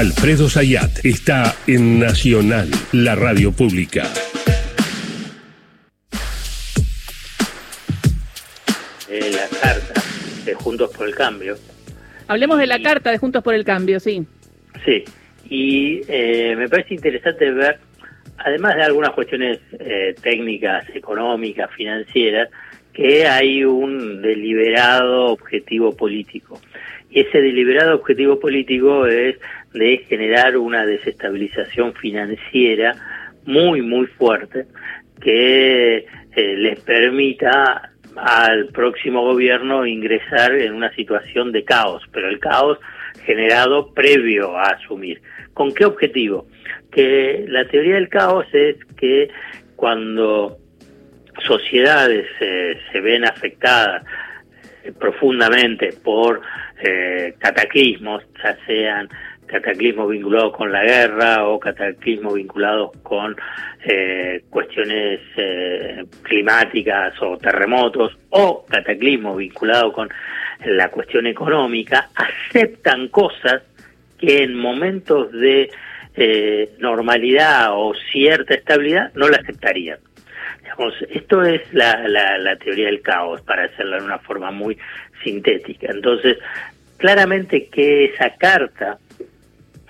Alfredo Zayat está en Nacional, la radio pública. Eh, la carta de Juntos por el Cambio. Hablemos de la carta de Juntos por el Cambio, sí. Sí, y eh, me parece interesante ver, además de algunas cuestiones eh, técnicas, económicas, financieras, que hay un deliberado objetivo político. Ese deliberado objetivo político es de generar una desestabilización financiera muy, muy fuerte que eh, les permita al próximo gobierno ingresar en una situación de caos, pero el caos generado previo a asumir. ¿Con qué objetivo? Que la teoría del caos es que cuando sociedades eh, se ven afectadas profundamente por eh, cataclismos, ya sean cataclismos vinculados con la guerra o cataclismos vinculados con eh, cuestiones eh, climáticas o terremotos o cataclismos vinculados con la cuestión económica, aceptan cosas que en momentos de eh, normalidad o cierta estabilidad no la aceptarían. Digamos, esto es la, la, teoría del caos, para hacerlo de una forma muy sintética. Entonces, claramente que esa carta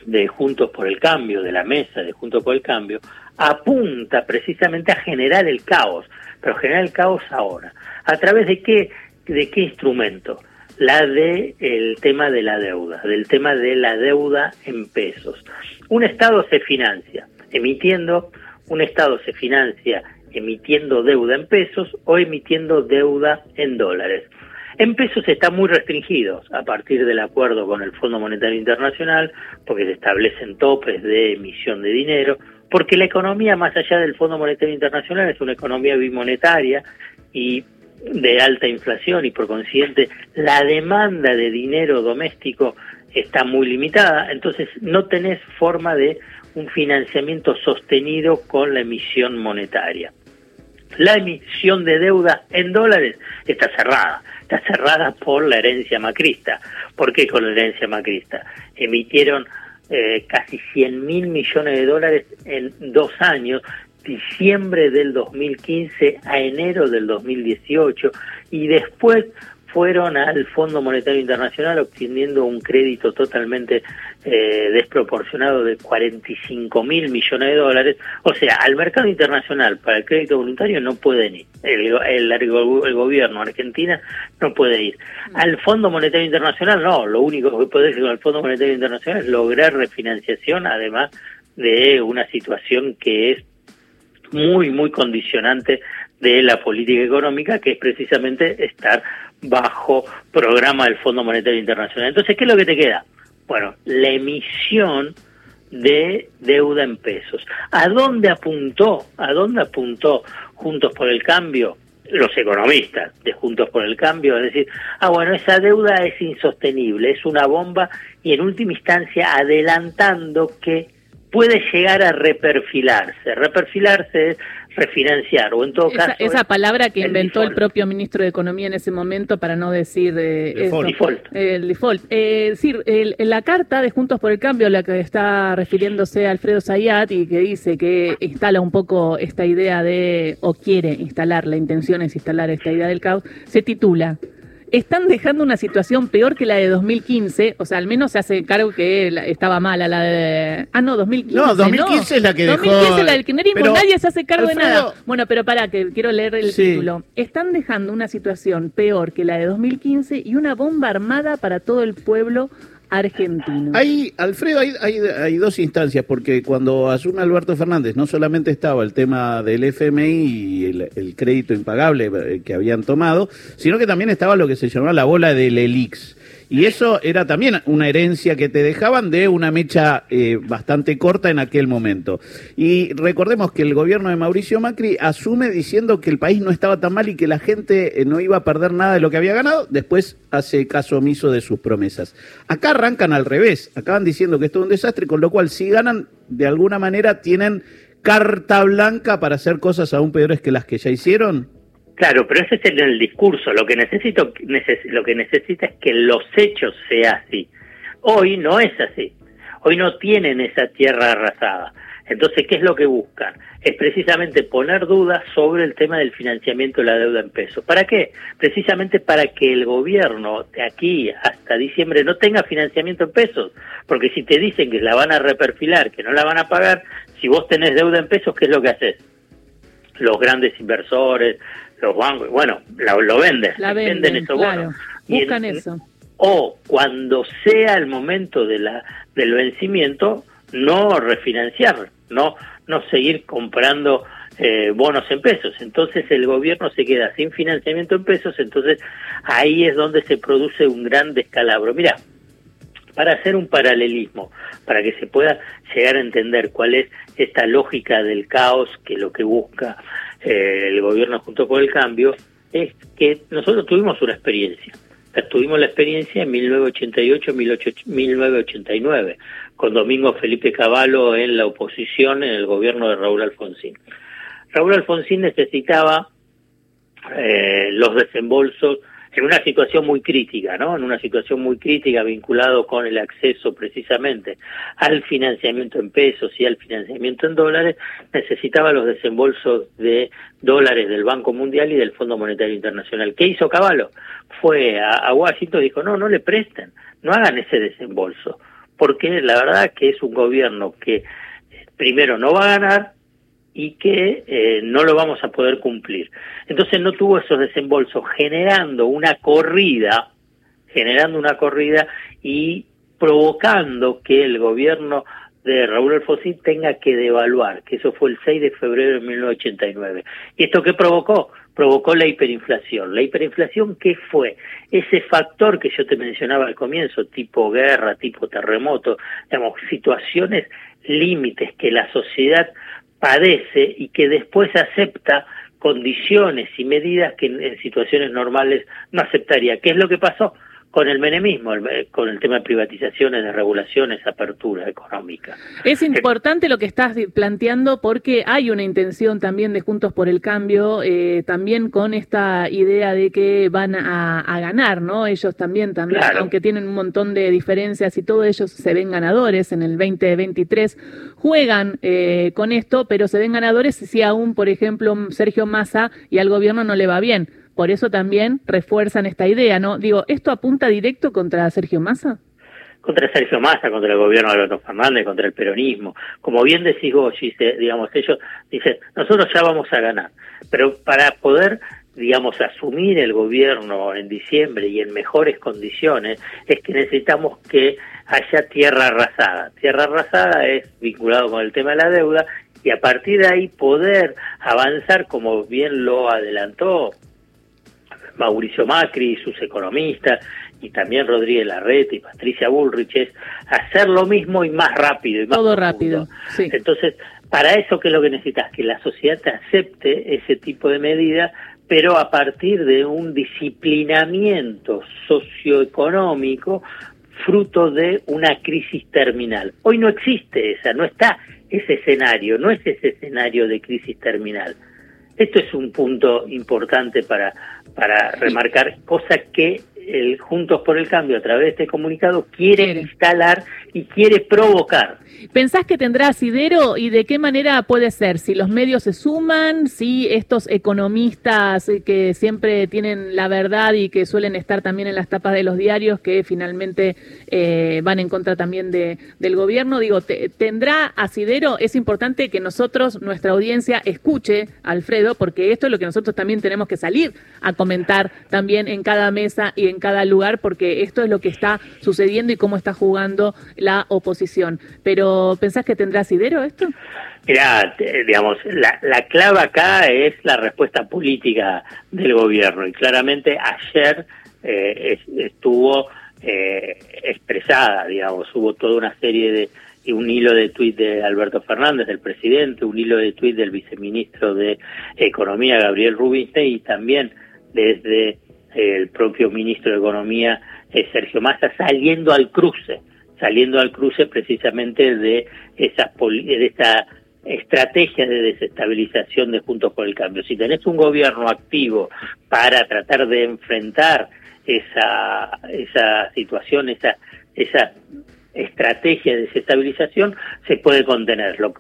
de Juntos por el Cambio, de la mesa de Juntos por el Cambio, apunta precisamente a generar el caos, pero generar el caos ahora. ¿A través de qué, de qué instrumento? La de el tema de la deuda, del tema de la deuda en pesos. Un Estado se financia emitiendo, un Estado se financia emitiendo deuda en pesos o emitiendo deuda en dólares. En pesos está muy restringidos a partir del acuerdo con el Fondo Monetario Internacional, porque se establecen topes de emisión de dinero, porque la economía más allá del Fondo Monetario Internacional es una economía bimonetaria y de alta inflación y por consiguiente la demanda de dinero doméstico está muy limitada, entonces no tenés forma de un financiamiento sostenido con la emisión monetaria. La emisión de deuda en dólares está cerrada, está cerrada por la herencia macrista. ¿Por qué con la herencia macrista? Emitieron eh, casi 100 mil millones de dólares en dos años, diciembre del 2015 a enero del 2018, y después fueron al Fondo Monetario Internacional obteniendo un crédito totalmente eh, desproporcionado de 45 mil millones de dólares. O sea, al mercado internacional para el crédito voluntario no pueden ir. El, gobierno argentina no puede ir. Al Fondo Monetario Internacional no. Lo único que puede hacer con el Fondo Monetario Internacional es lograr refinanciación, además de una situación que es muy, muy condicionante de la política económica, que es precisamente estar bajo programa del Fondo Monetario Internacional. Entonces, ¿qué es lo que te queda? Bueno, la emisión de deuda en pesos. ¿A dónde apuntó? ¿A dónde apuntó Juntos por el Cambio? Los economistas de Juntos por el Cambio, es decir, ah, bueno, esa deuda es insostenible, es una bomba y en última instancia adelantando que puede llegar a reperfilarse. Reperfilarse es refinanciar o en todo esa, caso esa palabra que el inventó default. el propio ministro de economía en ese momento para no decir eh, default. default. el default eh, decir el, la carta de Juntos por el Cambio a la que está refiriéndose Alfredo Zayat y que dice que instala un poco esta idea de o quiere instalar la intención es instalar esta idea del caos se titula están dejando una situación peor que la de 2015, o sea, al menos se hace cargo que estaba mala la de... Ah, no, 2015. No, 2015 no. es la que 2015 dejó... 2015 es la del kirchnerismo, pero, nadie se hace cargo Alfredo... de nada. Bueno, pero pará, que quiero leer el sí. título. Están dejando una situación peor que la de 2015 y una bomba armada para todo el pueblo argentino. Hay, Alfredo, hay, dos instancias, porque cuando asume Alberto Fernández no solamente estaba el tema del FMI y el, el, crédito impagable que habían tomado, sino que también estaba lo que se llamaba la bola del ELIX. Y eso era también una herencia que te dejaban de una mecha eh, bastante corta en aquel momento. Y recordemos que el gobierno de Mauricio Macri asume diciendo que el país no estaba tan mal y que la gente eh, no iba a perder nada de lo que había ganado, después hace caso omiso de sus promesas. Acá arrancan al revés, acaban diciendo que esto es un desastre, con lo cual si ganan, de alguna manera tienen carta blanca para hacer cosas aún peores que las que ya hicieron. Claro, pero ese es el discurso. Lo que necesito, neces lo que necesita es que los hechos sea así. Hoy no es así. Hoy no tienen esa tierra arrasada. Entonces, ¿qué es lo que buscan? Es precisamente poner dudas sobre el tema del financiamiento de la deuda en pesos. ¿Para qué? Precisamente para que el gobierno de aquí hasta diciembre no tenga financiamiento en pesos. Porque si te dicen que la van a reperfilar, que no la van a pagar, si vos tenés deuda en pesos, ¿qué es lo que haces? Los grandes inversores, los bancos, bueno, lo venden, la venden, venden esos claro. Buscan eso. O cuando sea el momento de la, del vencimiento, no refinanciar no, no seguir comprando eh, bonos en pesos. Entonces el gobierno se queda sin financiamiento en pesos, entonces ahí es donde se produce un gran descalabro. Mira, para hacer un paralelismo, para que se pueda llegar a entender cuál es esta lógica del caos que lo que busca eh, el gobierno junto con el cambio, es que nosotros tuvimos una experiencia. Tuvimos la experiencia en 1988-1989, con Domingo Felipe Cavallo en la oposición en el gobierno de Raúl Alfonsín. Raúl Alfonsín necesitaba eh, los desembolsos en una situación muy crítica, ¿no? En una situación muy crítica vinculado con el acceso precisamente al financiamiento en pesos y al financiamiento en dólares, necesitaba los desembolsos de dólares del Banco Mundial y del Fondo Monetario Internacional. ¿Qué hizo Caballo? Fue a, a Washington y dijo, no, no le presten, no hagan ese desembolso porque la verdad que es un gobierno que primero no va a ganar y que eh, no lo vamos a poder cumplir. Entonces no tuvo esos desembolsos generando una corrida, generando una corrida y provocando que el gobierno de Raúl Alfonsín tenga que devaluar, que eso fue el 6 de febrero de 1989. ¿Y esto qué provocó? Provocó la hiperinflación. ¿La hiperinflación qué fue? Ese factor que yo te mencionaba al comienzo, tipo guerra, tipo terremoto, digamos, situaciones límites que la sociedad padece y que después acepta condiciones y medidas que en situaciones normales no aceptaría. ¿Qué es lo que pasó? Con el menemismo, con el tema de privatizaciones, de regulaciones, apertura económica. Es importante lo que estás planteando porque hay una intención también de Juntos por el Cambio, eh, también con esta idea de que van a, ganar, ¿no? Ellos también, también aunque tienen un montón de diferencias y todos ellos se ven ganadores en el 2023, juegan eh, con esto, pero se ven ganadores si aún, por ejemplo, Sergio Massa y al gobierno no le va bien por eso también refuerzan esta idea, ¿no? Digo, ¿esto apunta directo contra Sergio Massa? Contra Sergio Massa, contra el gobierno de Alberto Fernández, contra el peronismo. Como bien decís vos, digamos, ellos dicen, nosotros ya vamos a ganar, pero para poder digamos, asumir el gobierno en diciembre y en mejores condiciones, es que necesitamos que haya tierra arrasada. Tierra arrasada es vinculado con el tema de la deuda y a partir de ahí poder avanzar, como bien lo adelantó Mauricio Macri y sus economistas, y también Rodríguez Larreta y Patricia Bullrich, es hacer lo mismo y más rápido. Y más Todo rápido. Entonces, para eso, ¿qué es lo que necesitas? Que la sociedad te acepte ese tipo de medidas, pero a partir de un disciplinamiento socioeconómico fruto de una crisis terminal. Hoy no existe esa, no está ese escenario, no es ese escenario de crisis terminal. Esto es un punto importante para, para remarcar, cosa que el Juntos por el Cambio a través de este comunicado quiere instalar y quiere provocar. ¿Pensás que tendrá asidero y de qué manera puede ser? Si los medios se suman, si estos economistas que siempre tienen la verdad y que suelen estar también en las tapas de los diarios, que finalmente eh, van en contra también de, del gobierno, digo, ¿tendrá asidero? Es importante que nosotros, nuestra audiencia, escuche Alfredo, porque esto es lo que nosotros también tenemos que salir a comentar también en cada mesa y en cada lugar, porque esto es lo que está sucediendo y cómo está jugando la oposición. Pero, ¿pensás que tendrá asidero esto? Mira, digamos, la, la clave acá es la respuesta política del gobierno y claramente ayer eh, estuvo eh, expresada, digamos, hubo toda una serie de un hilo de tuit de Alberto Fernández, del presidente, un hilo de tuit del viceministro de Economía, Gabriel Rubinstein, y también desde el propio ministro de Economía, eh, Sergio Massa, saliendo al cruce saliendo al cruce precisamente de esa, de esa estrategia de desestabilización de Juntos por el Cambio. Si tenés un gobierno activo para tratar de enfrentar esa, esa situación, esa, esa estrategia de desestabilización se puede contener. Lo,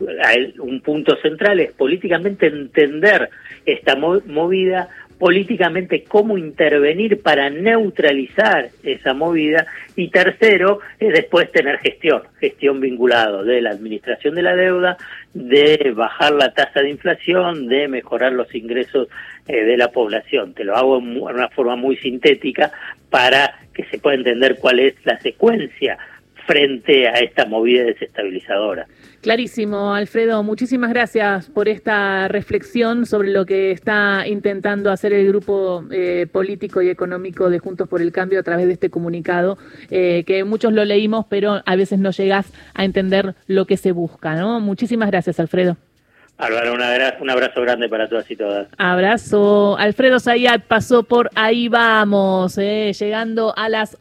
un punto central es políticamente entender esta movida, políticamente cómo intervenir para neutralizar esa movida y tercero es después tener gestión, gestión vinculado de la administración de la deuda, de bajar la tasa de inflación, de mejorar los ingresos eh, de la población. Te lo hago en una forma muy sintética para que se pueda entender cuál es la secuencia frente a esta movida desestabilizadora. Clarísimo, Alfredo. Muchísimas gracias por esta reflexión sobre lo que está intentando hacer el grupo eh, político y económico de Juntos por el Cambio a través de este comunicado, eh, que muchos lo leímos, pero a veces no llegas a entender lo que se busca. ¿no? Muchísimas gracias, Alfredo. Álvaro, un abrazo, un abrazo grande para todas y todas. Abrazo. Alfredo Zayat pasó por ahí vamos, eh, llegando a las